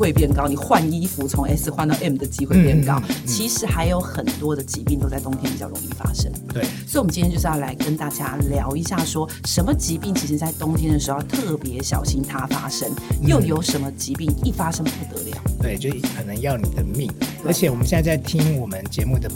会变高，你换衣服从 S 换到 M 的机会变高。嗯嗯嗯、其实还有很多的疾病都在冬天比较容易发生。对，所以我们今天就是要来跟大家聊一下，说什么疾病其实在冬天的时候要特别小心它发生，又有什么疾病一发生不得了？对，就可能要你的命。而且我们现在在听我们节目的。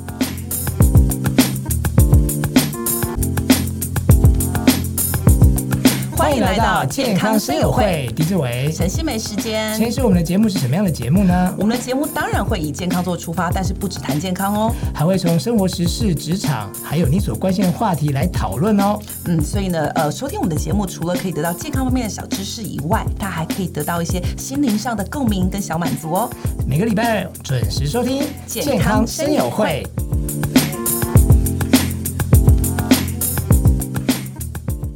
欢迎来到健康生友会，狄志伟、陈希梅时间。其实我们的节目是什么样的节目呢？我们的节目当然会以健康做出发，但是不只谈健康哦，还会从生活时事、职场，还有你所关心的话题来讨论哦。嗯，所以呢，呃，收听我们的节目，除了可以得到健康方面的小知识以外，它还可以得到一些心灵上的共鸣跟小满足哦。每个礼拜二准时收听健康生友会。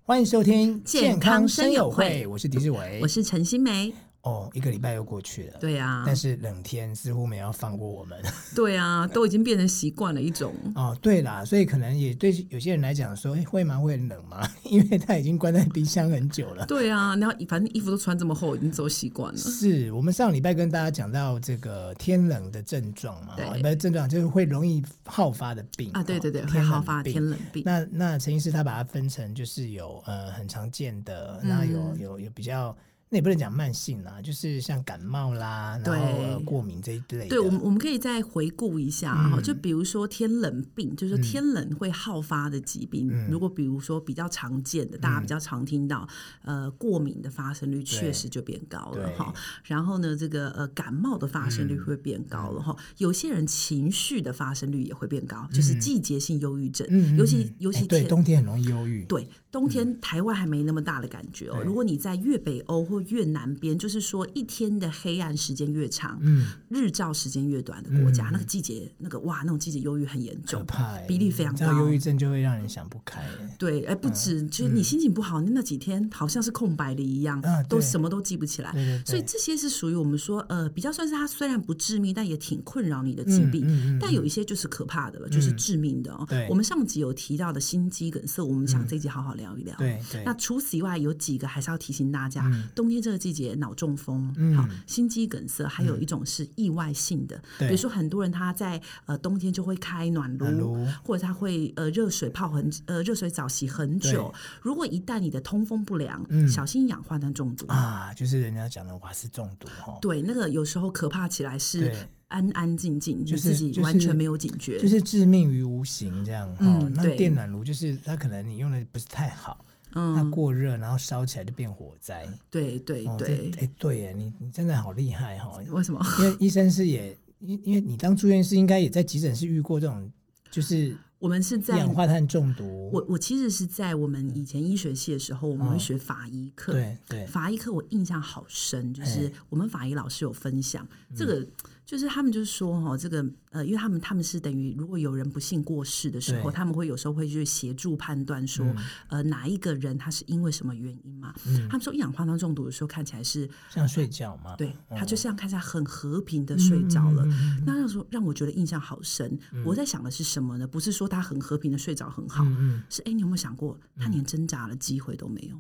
欢迎收听健康生友会，我是狄志伟，我是陈欣湄。哦，一个礼拜又过去了，对啊，但是冷天似乎没有放过我们。对啊，都已经变成习惯了一种。哦，对啦，所以可能也对有些人来讲说，哎会吗？会冷吗？因为他已经关在冰箱很久了。对啊，然后反正衣服都穿这么厚，已经走习惯了。是我们上礼拜跟大家讲到这个天冷的症状嘛？对，不是症状就是会容易好发的病啊。对对对，会好发天冷病。那那陈医师他把它分成就是有呃很常见的，那有、嗯、有有比较。那也不能讲慢性啦，就是像感冒啦，然后过敏这一类的。对，我们我们可以再回顾一下哈，嗯、就比如说天冷病，就是天冷会好发的疾病。嗯、如果比如说比较常见的，大家比较常听到，嗯、呃，过敏的发生率确实就变高了哈。然后呢，这个呃感冒的发生率会变高了哈。嗯、有些人情绪的发生率也会变高，就是季节性忧郁症，嗯、尤其尤其对冬天很容易忧郁。对，冬天台湾还没那么大的感觉哦。对如果你在越北欧或越南边，就是说一天的黑暗时间越长，嗯，日照时间越短的国家，嗯、那个季节，那个哇，那种季节忧郁很严重，比例非常高。忧郁症就会让人想不开。对，哎，不止，嗯、就是你心情不好，那几天好像是空白的一样，嗯、都什么都记不起来。所以这些是属于我们说，呃，比较算是它虽然不致命，但也挺困扰你的疾病。但有一些就是可怕的了，就是致命的哦。我们上集有提到的心肌梗塞，我们想这一集好好聊一聊。对。那除此以外，有几个还是要提醒大家，嗯、冬天这个季。季节脑中风，好，心肌梗塞，还有一种是意外性的，比如说很多人他在呃冬天就会开暖炉，或者他会呃热水泡很呃热水澡洗很久。如果一旦你的通风不良，嗯小心氧化碳中毒啊，就是人家讲的瓦斯中毒哈。对，那个有时候可怕起来是安安静静，就自己完全没有警觉，就是致命于无形这样。嗯，那电暖炉就是它可能你用的不是太好。嗯，它过热，然后烧起来就变火灾。对对对，哎，对耶，你你真的好厉害哈！为什么？因为医生是也，因因为你当住院师，应该也在急诊室遇过这种，就是我们是在氧化碳中毒。我我其实是在我们以前医学系的时候，我们会学法医课。对对，法医课我印象好深，就是我们法医老师有分享这个。就是他们就是说哈，这个呃，因为他们他们是等于如果有人不幸过世的时候，他们会有时候会去协助判断说，嗯、呃，哪一个人他是因为什么原因嘛？嗯、他们说一氧化碳中毒的时候看起来是像睡觉嘛？对，他就像看起来很和平的睡着了。嗯、那让说让我觉得印象好深。嗯、我在想的是什么呢？不是说他很和平的睡着很好，嗯、是哎，你有没有想过他连挣扎的机会都没有？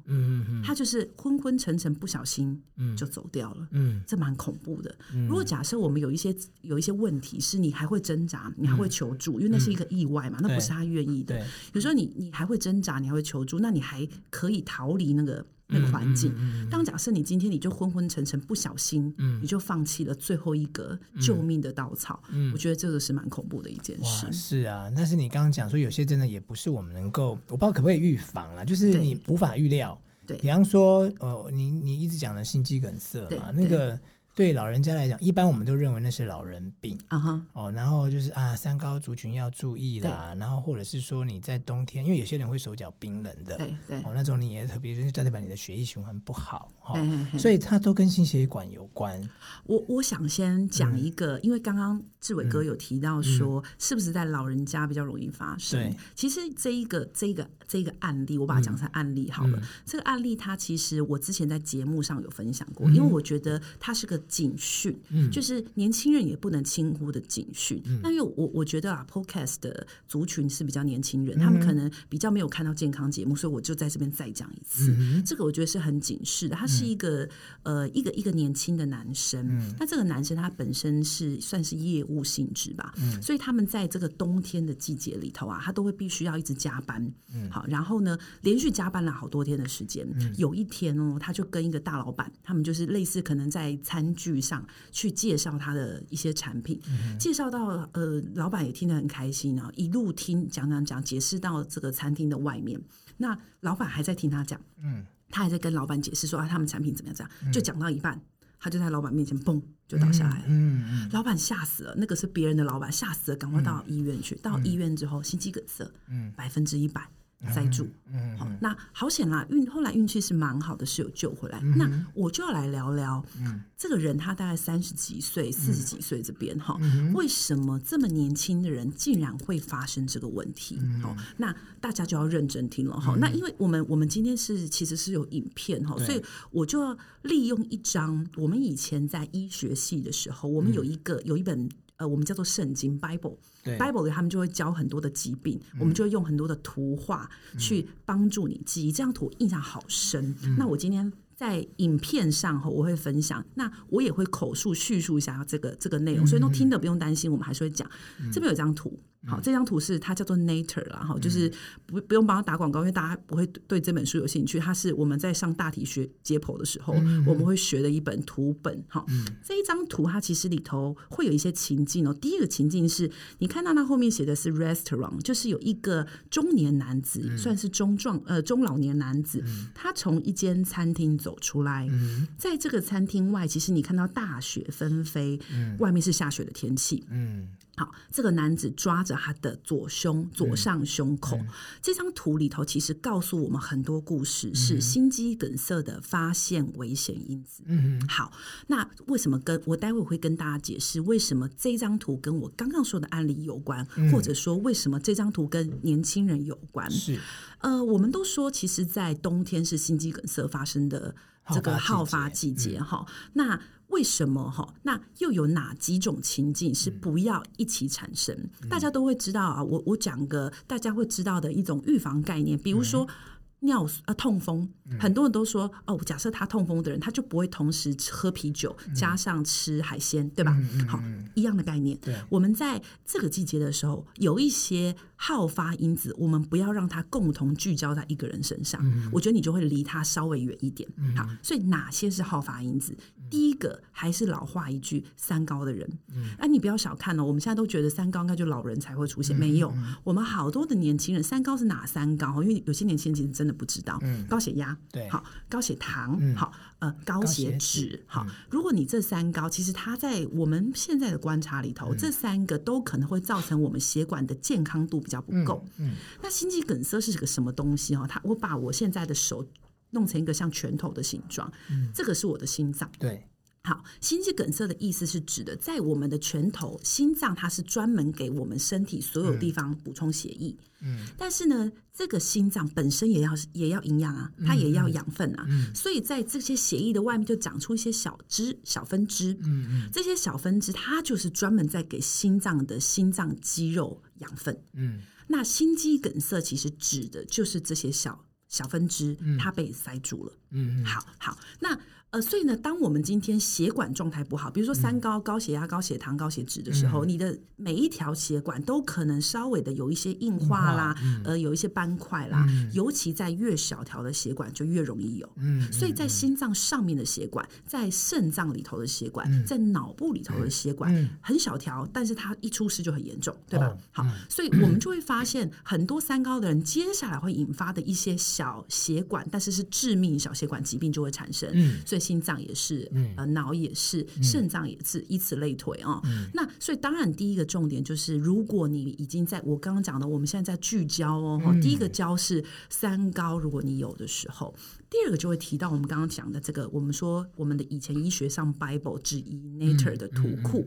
就是昏昏沉沉，不小心就走掉了。嗯，这蛮恐怖的。嗯、如果假设我们有一些有一些问题是你还会挣扎，你还会求助，因为那是一个意外嘛，那不是他愿意的。有时候你你还会挣扎，你还会求助，那你还可以逃离那个那个环境。当假设你今天你就昏昏沉沉，不小心，你就放弃了最后一个救命的稻草。我觉得这个是蛮恐怖的一件事。是啊，但是你刚刚讲说有些真的也不是我们能够，我不知道可不可以预防啊，就是你无法预料。对，比方说，呃，你你一直讲的心肌梗塞嘛，那个。对老人家来讲，一般我们都认为那是老人病啊哈、uh huh. 哦，然后就是啊，三高族群要注意啦，然后或者是说你在冬天，因为有些人会手脚冰冷的，对对，哦，那种你也特别就是代表你的血液循环不好，哈、哦，所以它都跟心血管有关。我我想先讲一个，嗯、因为刚刚志伟哥有提到说，嗯、是不是在老人家比较容易发生？对，其实这一个这一个这一个案例，我把它讲成案例好了。嗯、这个案例它其实我之前在节目上有分享过，嗯、因为我觉得它是个。警讯，嗯，就是年轻人也不能轻忽的警讯。嗯、那因为我我觉得啊，Podcast 的族群是比较年轻人，嗯、他们可能比较没有看到健康节目，所以我就在这边再讲一次。嗯、这个我觉得是很警示的。他是一个、嗯、呃一个一个年轻的男生，嗯、那这个男生他本身是算是业务性质吧，嗯、所以他们在这个冬天的季节里头啊，他都会必须要一直加班，嗯，好，然后呢，连续加班了好多天的时间，嗯、有一天哦，他就跟一个大老板，他们就是类似可能在餐具上去介绍他的一些产品，嗯、介绍到呃，老板也听得很开心啊，一路听讲讲讲，解释到这个餐厅的外面，那老板还在听他讲，嗯，他还在跟老板解释说啊，他们产品怎么样，怎样就讲到一半，他就在老板面前嘣就倒下来了，嗯，嗯，嗯，老板吓死了，那个是别人的老板吓死了，赶快到医院去，嗯、到医院之后心肌梗塞，嗯，百分之一百。塞住，嗯，好，那好险啦，运后来运气是蛮好的，是有救回来。那我就要来聊聊，嗯，这个人他大概三十几岁、四十几岁这边哈，为什么这么年轻的人竟然会发生这个问题？好，那大家就要认真听了哈。那因为我们我们今天是其实是有影片哈，所以我就要利用一张我们以前在医学系的时候，我们有一个有一本。呃，我们叫做圣经 Bible，Bible 里他们就会教很多的疾病，嗯、我们就会用很多的图画去帮助你记忆。这张图印象好深。嗯、那我今天在影片上后我会分享，那我也会口述叙述一下这个这个内容，所以都听的不用担心，我们还是会讲。嗯、这边有一张图。好，这张图是它叫做 Nature 啦，哈，就是不不用帮他打广告，因为大家不会对这本书有兴趣。它是我们在上大体学解剖的时候，我们会学的一本图本。哈，这一张图它其实里头会有一些情境哦。第一个情境是你看到它后面写的是 Restaurant，就是有一个中年男子，算是中壮呃中老年男子，他从一间餐厅走出来，在这个餐厅外，其实你看到大雪纷飞，外面是下雪的天气，嗯。好，这个男子抓着他的左胸，左上胸口。嗯嗯、这张图里头其实告诉我们很多故事，是心肌梗塞的发现危险因子。嗯嗯。好，那为什么跟我待会会跟大家解释为什么这张图跟我刚刚说的案例有关，嗯、或者说为什么这张图跟年轻人有关？是，呃，我们都说，其实，在冬天是心肌梗塞发生的这个好发季节。哈、嗯，那。为什么哈？那又有哪几种情境是不要一起产生？嗯、大家都会知道啊。我我讲个大家会知道的一种预防概念，比如说。尿啊，痛风，很多人都说哦，假设他痛风的人，他就不会同时喝啤酒加上吃海鲜，对吧？好，一样的概念。我们在这个季节的时候，有一些好发因子，我们不要让它共同聚焦在一个人身上。我觉得你就会离他稍微远一点。好，所以哪些是好发因子？第一个还是老话一句，三高的人。哎，你不要小看哦，我们现在都觉得三高应该就老人才会出现，没有，我们好多的年轻人，三高是哪三高？因为有些年轻人其实真的。不知道，嗯高血压，对，好，高血糖，好，呃，高血脂，好。如果你这三高，其实它在我们现在的观察里头，这三个都可能会造成我们血管的健康度比较不够。嗯，那心肌梗塞是个什么东西？哈，它，我把我现在的手弄成一个像拳头的形状，这个是我的心脏。对。好，心肌梗塞的意思是指的，在我们的拳头，心脏它是专门给我们身体所有地方补充血液。嗯，但是呢，这个心脏本身也要也要营养啊，它也要养分啊。嗯，所以在这些血液的外面就长出一些小枝、小分支。嗯嗯，这些小分支它就是专门在给心脏的心脏肌肉养分。嗯，那心肌梗塞其实指的就是这些小小分支，它被塞住了。嗯，好好，那。呃，所以呢，当我们今天血管状态不好，比如说三高、高血压、高血糖、高血脂的时候，你的每一条血管都可能稍微的有一些硬化啦，呃，有一些斑块啦，尤其在越小条的血管就越容易有。嗯，所以在心脏上面的血管，在肾脏里头的血管，在脑部里头的血管很小条，但是它一出事就很严重，对吧？好，所以我们就会发现很多三高的人，接下来会引发的一些小血管，但是是致命小血管疾病就会产生。嗯，所以。心脏也是，呃，脑也是，肾脏也是，以此类推啊。嗯、那所以当然第一个重点就是，如果你已经在我刚刚讲的，我们现在在聚焦哦。嗯、第一个焦是三高，如果你有的时候，第二个就会提到我们刚刚讲的这个，我们说我们的以前医学上 Bible 之一 Nature 的图库，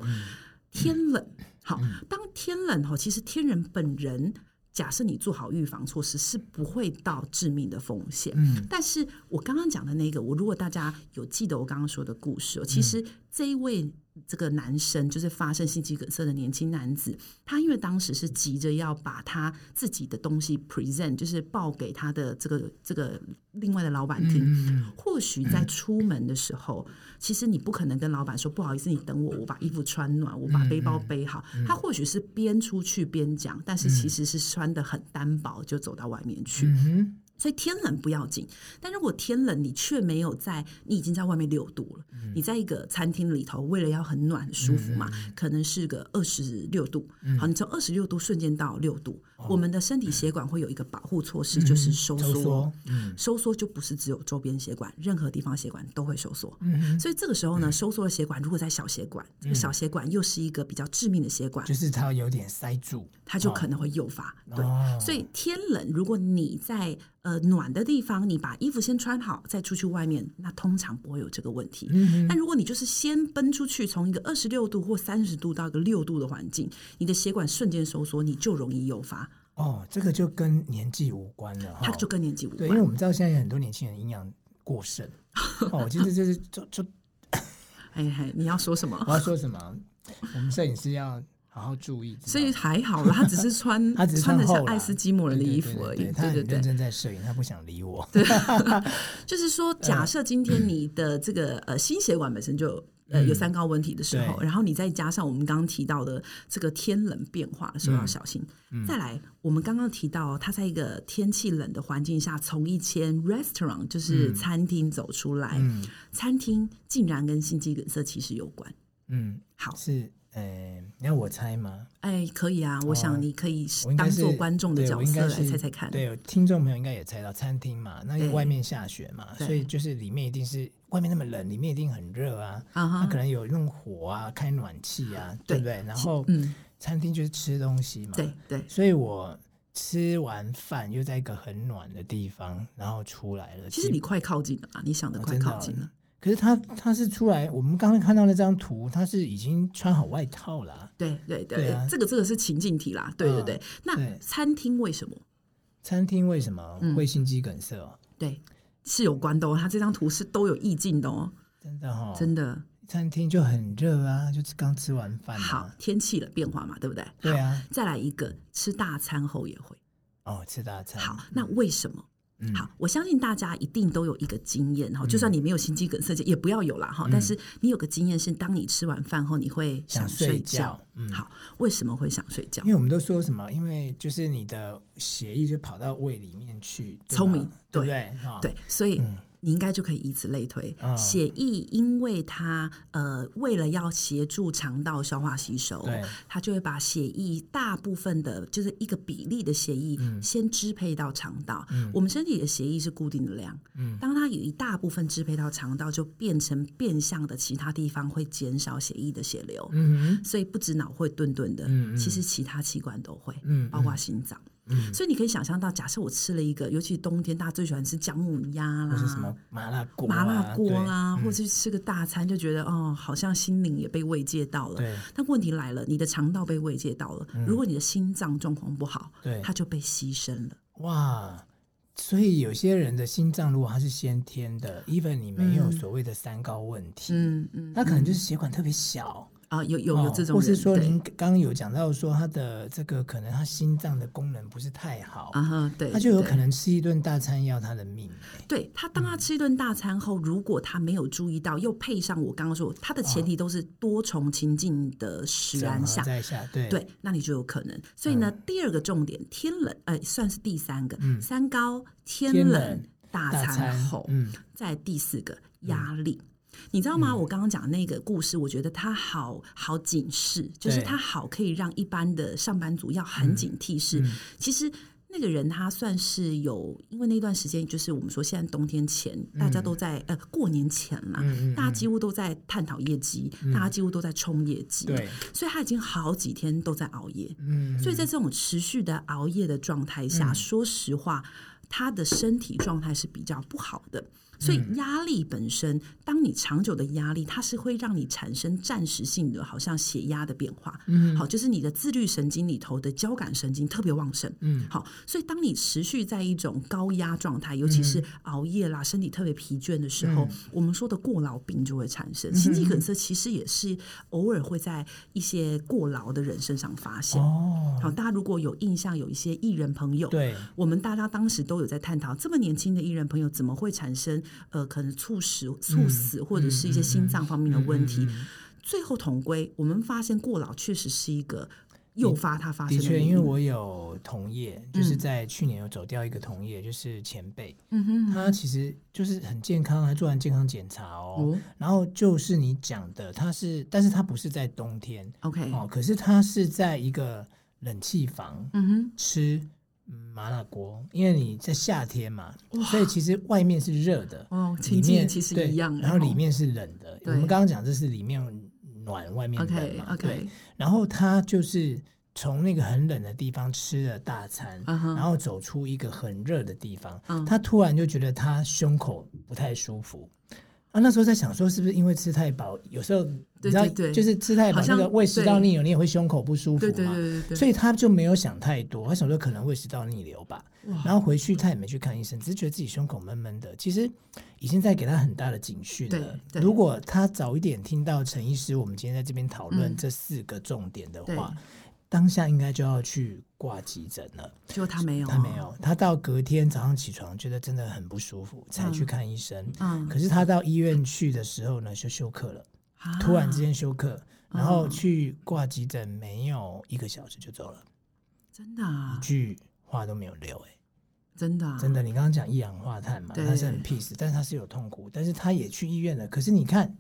天冷。好，当天冷哈，其实天人本人。假设你做好预防措施，是不会到致命的风险。嗯，但是我刚刚讲的那个，我如果大家有记得我刚刚说的故事，其实这一位。这个男生就是发生心肌梗塞的年轻男子，他因为当时是急着要把他自己的东西 present，就是报给他的这个这个另外的老板听。嗯、或许在出门的时候，嗯、其实你不可能跟老板说不好意思，你等我，我把衣服穿暖，我把背包背好。嗯、他或许是边出去边讲，但是其实是穿得很单薄，就走到外面去。嗯所以天冷不要紧，但如果天冷你却没有在，你已经在外面六度了，嗯、你在一个餐厅里头，为了要很暖很舒服嘛，嗯、可能是个二十六度，嗯、好，你从二十六度瞬间到六度，哦、我们的身体血管会有一个保护措施，嗯、就是收缩，收缩，嗯、收缩就不是只有周边血管，任何地方血管都会收缩，嗯、所以这个时候呢，收缩的血管如果在小血管，嗯、这个小血管又是一个比较致命的血管，就是它有点塞住，它就可能会诱发，哦、对，所以天冷如果你在呃，暖的地方，你把衣服先穿好，再出去外面，那通常不会有这个问题。嗯哼。但如果你就是先奔出去，从一个二十六度或三十度到一个六度的环境，你的血管瞬间收缩，你就容易诱发。哦，这个就跟年纪无关了。它就跟年纪无关。对，因为我们知道现在有很多年轻人营养过剩。哦，其实这是就就，哎哎，你要说什么？我要说什么？我们摄影师要。好好注意，所以还好啦，他只是穿，他只是穿的像爱斯基摩人的衣服而已。对对对认真在摄影，他不想理我。对，就是说，假设今天你的这个呃心血管本身就呃有三高问题的时候，然后你再加上我们刚刚提到的这个天冷变化的时候要小心。再来，我们刚刚提到他在一个天气冷的环境下，从一间 restaurant 就是餐厅走出来，餐厅竟然跟心肌梗塞其实有关。嗯，好是。呃，你要我猜吗？哎，可以啊，我想你可以当做观众的角色来猜猜看。对，听众朋友应该也猜到，餐厅嘛，那外面下雪嘛，所以就是里面一定是外面那么冷，里面一定很热啊。它可能有用火啊，开暖气啊，对不对？然后，嗯，餐厅就是吃东西嘛，对对。所以我吃完饭又在一个很暖的地方，然后出来了。其实你快靠近了啊，你想的快靠近了。可是他他是出来，我们刚刚看到那张图，他是已经穿好外套了。对对对，对啊、这个这个是情境题啦。对对对，嗯、那餐厅为什么？餐厅为什么会心肌梗塞？哦、嗯？对，是有关的哦。他这张图是都有意境的哦。真的哈、哦，真的。餐厅就很热啊，就是刚吃完饭。好，天气的变化嘛，对不对？对啊。再来一个，吃大餐后也会。哦，吃大餐。好，那为什么？好，我相信大家一定都有一个经验哈，就算你没有心肌梗塞，也不要有啦哈。但是你有个经验是，当你吃完饭后，你会想睡觉。好，为什么会想睡觉？因为我们都说什么？因为就是你的血液就跑到胃里面去。聪明，对不对？对，所以。你应该就可以以此类推，血液因为它呃为了要协助肠道消化吸收，它就会把血液大部分的，就是一个比例的血液先支配到肠道。我们身体的血液是固定的量，当它有一大部分支配到肠道，就变成变相的其他地方会减少血液的血流。所以不止脑会顿顿的，其实其他器官都会，包括心脏。嗯、所以你可以想象到，假设我吃了一个，尤其冬天大家最喜欢吃姜母鸭啦，或是什么麻辣锅、麻辣锅啦，或者是吃个大餐，就觉得哦，好像心灵也被慰藉到了。对。但问题来了，你的肠道被慰藉到了，嗯、如果你的心脏状况不好，对，它就被牺牲了。哇！所以有些人的心脏如果它是先天的，even 你没有所谓的三高问题，嗯嗯，他可能就是血管特别小。啊，有有有这种，或是说您刚刚有讲到说他的这个可能他心脏的功能不是太好啊哈，对，他就有可能吃一顿大餐要他的命。对他，当他吃一顿大餐后，如果他没有注意到，又配上我刚刚说他的前提都是多重情境的使然下，对。对，那你就有可能。所以呢，第二个重点，天冷，呃，算是第三个，三高，天冷，大餐后，嗯，在第四个压力。你知道吗？嗯、我刚刚讲的那个故事，我觉得它好好警示，就是它好可以让一般的上班族要很警惕。是，嗯嗯、其实那个人他算是有，因为那段时间就是我们说现在冬天前，大家都在、嗯、呃过年前嘛，大家几乎都在探讨业绩，嗯、大家几乎都在冲业绩，对，所以他已经好几天都在熬夜。嗯，所以在这种持续的熬夜的状态下，嗯、说实话。他的身体状态是比较不好的。所以压力本身，当你长久的压力，它是会让你产生暂时性的，好像血压的变化。嗯，好，就是你的自律神经里头的交感神经特别旺盛。嗯，好，所以当你持续在一种高压状态，尤其是熬夜啦，身体特别疲倦的时候，我们说的过劳病就会产生。心肌梗塞其实也是偶尔会在一些过劳的人身上发现。哦，好，大家如果有印象，有一些艺人朋友，对，我们大家当时都有在探讨，这么年轻的艺人朋友怎么会产生？呃，可能猝死、猝死，或者是一些心脏方面的问题。最后同归，我们发现过劳确实是一个诱发它发生的。的确，因为我有同业，就是在去年有走掉一个同业，就是前辈。嗯哼，他其实就是很健康，他做完健康检查哦。然后就是你讲的，他是，但是他不是在冬天。OK，哦，可是他是在一个冷气房，嗯哼，吃。麻辣锅，因为你在夏天嘛，所以其实外面是热的，哦，里面其实一样，然后里面是冷的。我们刚刚讲这是里面暖，外面冷嘛，对。然后他就是从那个很冷的地方吃了大餐，然后走出一个很热的地方，他突然就觉得他胸口不太舒服。啊，那时候在想说，是不是因为吃太饱？有时候你知道，就是吃太饱，那个胃食道逆流，你也会胸口不舒服嘛。所以他就没有想太多，他想说可能胃食道逆流吧。然后回去他也没去看医生，只是觉得自己胸口闷闷的。其实已经在给他很大的警讯了。如果他早一点听到陈医师，我们今天在这边讨论这四个重点的话。当下应该就要去挂急诊了，结果他没有，他没有，他到隔天早上起床觉得真的很不舒服，才去看医生。嗯，可是他到医院去的时候呢，就休克了，突然之间休克，然后去挂急诊，没有一个小时就走了，真的，啊？一句话都没有留，哎，真的，真的。你刚刚讲一氧化碳嘛，他是很 peace，但是他是有痛苦，但是他也去医院了。可是你看，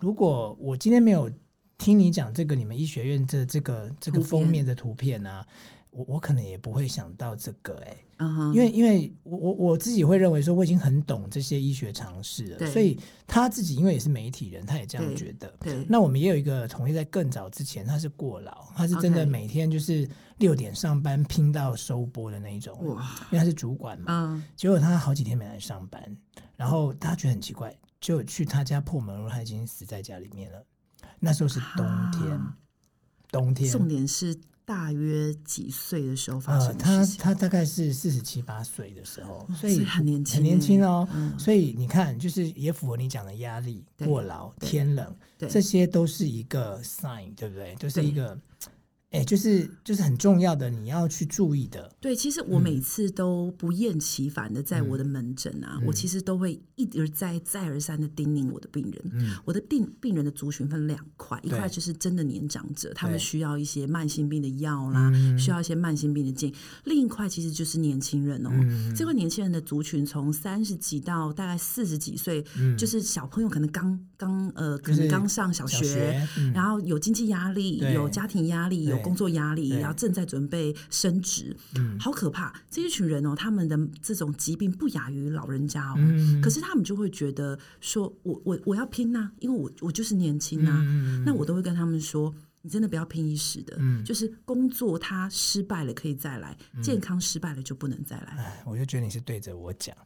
如果我今天没有。听你讲这个，你们医学院这这个这个封面的图片啊，我我可能也不会想到这个哎、欸，uh huh. 因为因为我我我自己会认为说我已经很懂这些医学常识了，所以他自己因为也是媒体人，他也这样觉得。对，对那我们也有一个同学在更早之前，他是过劳，他是真的每天就是六点上班拼到收播的那一种，哇因为他是主管嘛，uh huh. 结果他好几天没来上班，然后他觉得很奇怪，就去他家破门而入，他已经死在家里面了。那时候是冬天，啊、冬天。重点是大约几岁的时候发生的事情？呃、他他大概是四十七八岁的时候，所以很年轻，很年轻哦。嗯、所以你看，就是也符合你讲的压力、过劳、天冷，这些都是一个 sign，对不对？都、就是一个。哎，就是就是很重要的，你要去注意的。对，其实我每次都不厌其烦的在我的门诊啊，嗯、我其实都会一而再、再而三的叮咛我的病人。嗯，我的病病人的族群分两块，一块就是真的年长者，他们需要一些慢性病的药啦，需要一些慢性病的镜；另一块其实就是年轻人哦。嗯、这块年轻人的族群从三十几到大概四十几岁，嗯、就是小朋友可能刚刚呃，可能刚上小学，小学嗯、然后有经济压力，有家庭压力，有工作压力，然后正在准备升职，嗯，好可怕！这一群人哦，他们的这种疾病不亚于老人家哦，嗯，可是他们就会觉得说，我我我要拼呐，因为我我就是年轻呐，嗯，那我都会跟他们说。你真的不要拼一时的，嗯，就是工作它失败了可以再来，健康失败了就不能再来。哎，我就觉得你是对着我讲，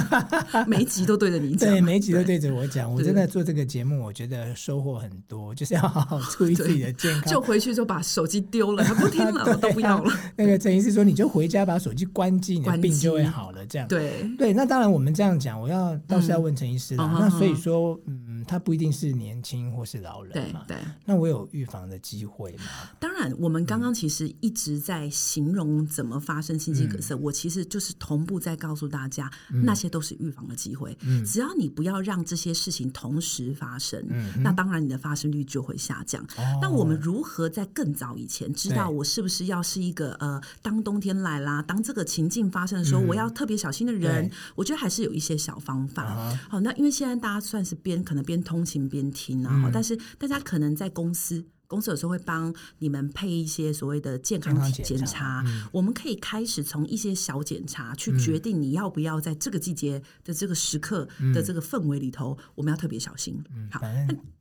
每一集都对着你讲，对，每一集都对着我讲。我真的做这个节目，我觉得收获很多，就是要好好注意自己的健康。就回去就把手机丢了，他不听了，我都不要了。那个陈医师说，你就回家把手机关机，你的病就会好了。这样对对，那当然我们这样讲，我要倒是要问陈医师了。那所以说，嗯，他不一定是年轻或是老人嘛，对。那我有预防的。机会吗？当然，我们刚刚其实一直在形容怎么发生心肌梗塞。嗯、我其实就是同步在告诉大家，嗯、那些都是预防的机会。嗯、只要你不要让这些事情同时发生，嗯、那当然你的发生率就会下降。哦、那我们如何在更早以前知道我是不是要是一个呃，当冬天来啦，当这个情境发生的时候，嗯、我要特别小心的人？我觉得还是有一些小方法。啊、好，那因为现在大家算是边可能边通勤边听啊，嗯、但是大家可能在公司。公司有时候会帮你们配一些所谓的健康体检查，嗯、我们可以开始从一些小检查去决定你要不要在这个季节的这个时刻的这个氛围里头，我们要特别小心。嗯、好。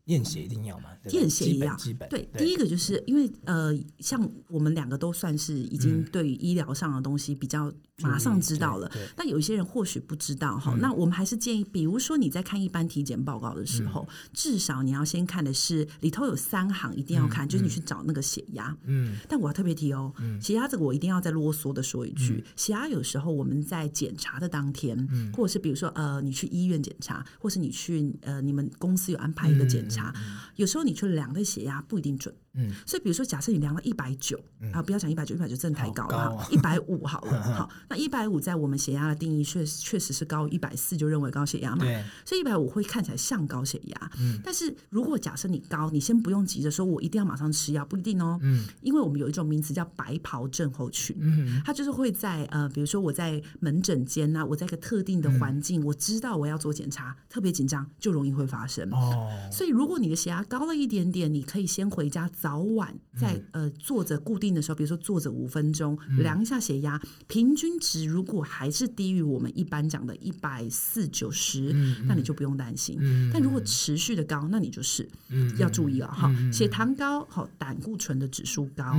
验血一定要嘛？验血一样，基本。对，第一个就是因为呃，像我们两个都算是已经对于医疗上的东西比较马上知道了。但有一些人或许不知道哈，那我们还是建议，比如说你在看一般体检报告的时候，至少你要先看的是里头有三行一定要看，就是你去找那个血压。嗯。但我要特别提哦，血压这个我一定要再啰嗦的说一句，血压有时候我们在检查的当天，或者是比如说呃，你去医院检查，或是你去呃，你们公司有安排一个检查。查，有时候你去量的血压不一定准。嗯，所以比如说，假设你量了一百九啊，不要讲一百九，一百九真的太高了哈，一百五 好了，好，那一百五在我们血压的定义确确实是高，一百四就认为高血压嘛，对，所以一百五会看起来像高血压，嗯，但是如果假设你高，你先不用急着说我一定要马上吃药，不一定哦，嗯，因为我们有一种名词叫白袍症候群，嗯，它就是会在呃，比如说我在门诊间呐，我在一个特定的环境，我知道我要做检查，特别紧张，就容易会发生。哦，所以如果你的血压高了一点点，你可以先回家早晚。在呃坐着固定的时候，比如说坐着五分钟，量一下血压，平均值如果还是低于我们一般讲的一百四九十，那你就不用担心。但如果持续的高，那你就是要注意了哈。血糖高，好，胆固醇的指数高，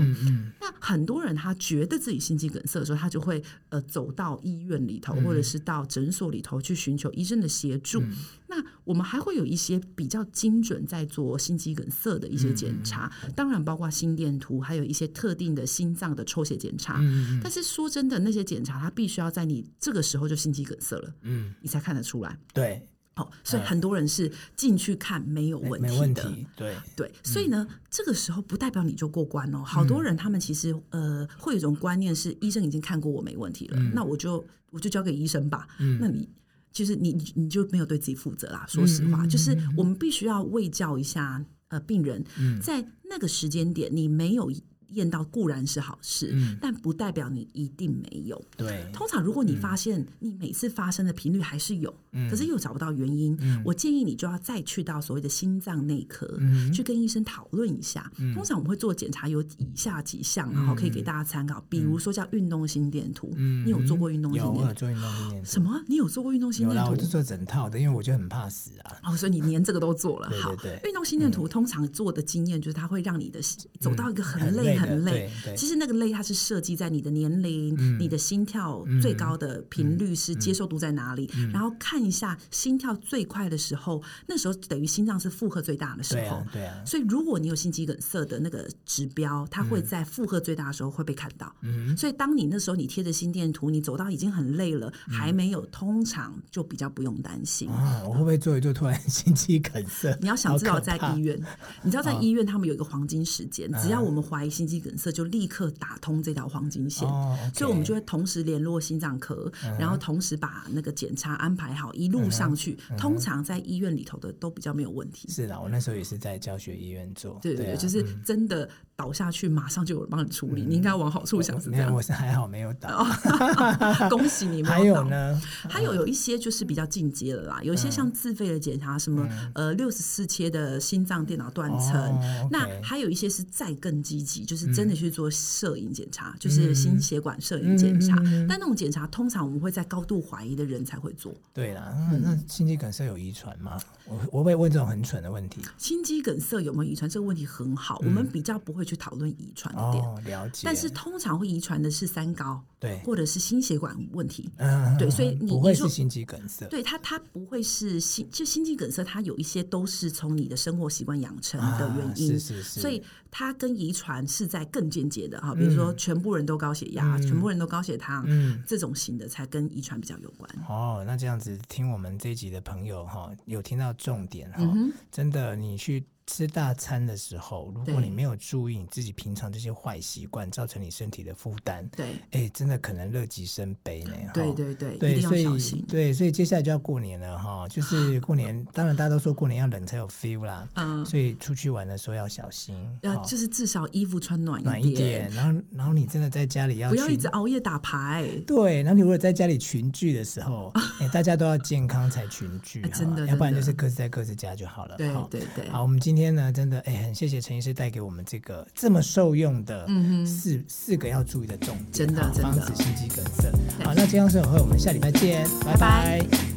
那很多人他觉得自己心肌梗塞的时候，他就会呃走到医院里头，或者是到诊所里头去寻求医生的协助。那我们还会有一些比较精准在做心肌梗塞的一些检查，当然包括心电图，还有一些特定的心脏的抽血检查。但是说真的，那些检查它必须要在你这个时候就心肌梗塞了，嗯，你才看得出来。对，好，所以很多人是进去看没有问题的。对对，所以呢，这个时候不代表你就过关哦。好多人他们其实呃会有一种观念是，医生已经看过我没问题了，那我就我就交给医生吧。嗯，那你。就是你，你就没有对自己负责啦。说实话，就是我们必须要卫教一下呃病人，在那个时间点，你没有。验到固然是好事，嗯、但不代表你一定没有。对，通常如果你发现你每次发生的频率还是有，嗯、可是又找不到原因，嗯、我建议你就要再去到所谓的心脏内科，嗯、去跟医生讨论一下。嗯、通常我们会做检查有以下几项，然后可以给大家参考，嗯、比如说叫运动心电图。嗯、你有做过运动心电图？有做运动心电图。什么？你有做过运动心电图？我就做整套的，因为我就很怕死啊。哦，所以你连这个都做了。好，运动心电图通常做的经验就是它会让你的走到一个很累很累。其实那个累，它是设计在你的年龄、嗯、你的心跳最高的频率是接受度在哪里，然后看一下心跳最快的时候，那时候等于心脏是负荷最大的时候。对啊，对啊。所以如果你有心肌梗塞的那个指标，它会在负荷最大的时候会被看到。嗯。所以当你那时候你贴着心电图，你走到已经很累了，嗯、还没有，通常就比较不用担心。啊，我会不会做一做突然心肌梗塞？你要想知道在医院，你知道在医院他们有一个黄金时间，只要我们怀疑心肌梗塞，就立刻。打通这条黄金线，哦 okay、所以我们就会同时联络心脏科，然后同时把那个检查安排好，一路上去。通常在医院里头的都比较没有问题。是的，我那时候也是在教学医院做。对对对，就是真的倒下去，马上就有人帮你处理。嗯、你应该往好处想，是这样。我是还好没有倒，恭喜你没有倒。还有呢？还有有一些就是比较进阶的啦，有一些像自费的检查，什么、嗯、呃六十四切的心脏电脑断层，那还有一些是再更积极，就是真的去做摄影检查。嗯就是心血管摄影检查，但那种检查通常我们会在高度怀疑的人才会做。对啦，嗯、那心肌梗塞有遗传吗？我我会问这种很蠢的问题。心肌梗塞有没有遗传？这个问题很好，嗯、我们比较不会去讨论遗传的点。哦，了解。但是通常会遗传的是三高，对，或者是心血管问题。嗯，对，所以你不会是心肌梗塞。对它，它不会是心，就心肌梗塞，它有一些都是从你的生活习惯养成的原因。啊、是是是。所以它跟遗传是在更间接的哈，比如说全部人都高血压，嗯、全部人都高血糖，嗯，这种型的才跟遗传比较有关。哦，那这样子听我们这一集的朋友哈，有听到重点哈，嗯、真的你去。吃大餐的时候，如果你没有注意你自己平常这些坏习惯，造成你身体的负担，对，哎，真的可能乐极生悲呢。对对对，对，一定要小心。对，所以接下来就要过年了哈，就是过年，当然大家都说过年要冷才有 feel 啦，嗯，所以出去玩的时候要小心，要就是至少衣服穿暖暖一点，然后然后你真的在家里要不要一直熬夜打牌，对，然后你如果在家里群聚的时候，哎，大家都要健康才群聚，真的，要不然就是各自在各自家就好了。对对对，好，我们今今天呢，真的哎，很谢谢陈医师带给我们这个这么受用的四、嗯、四个要注意的重点，真的，真的防止心肌梗塞。好，那健康生活会，我们下礼拜见，拜拜。拜拜。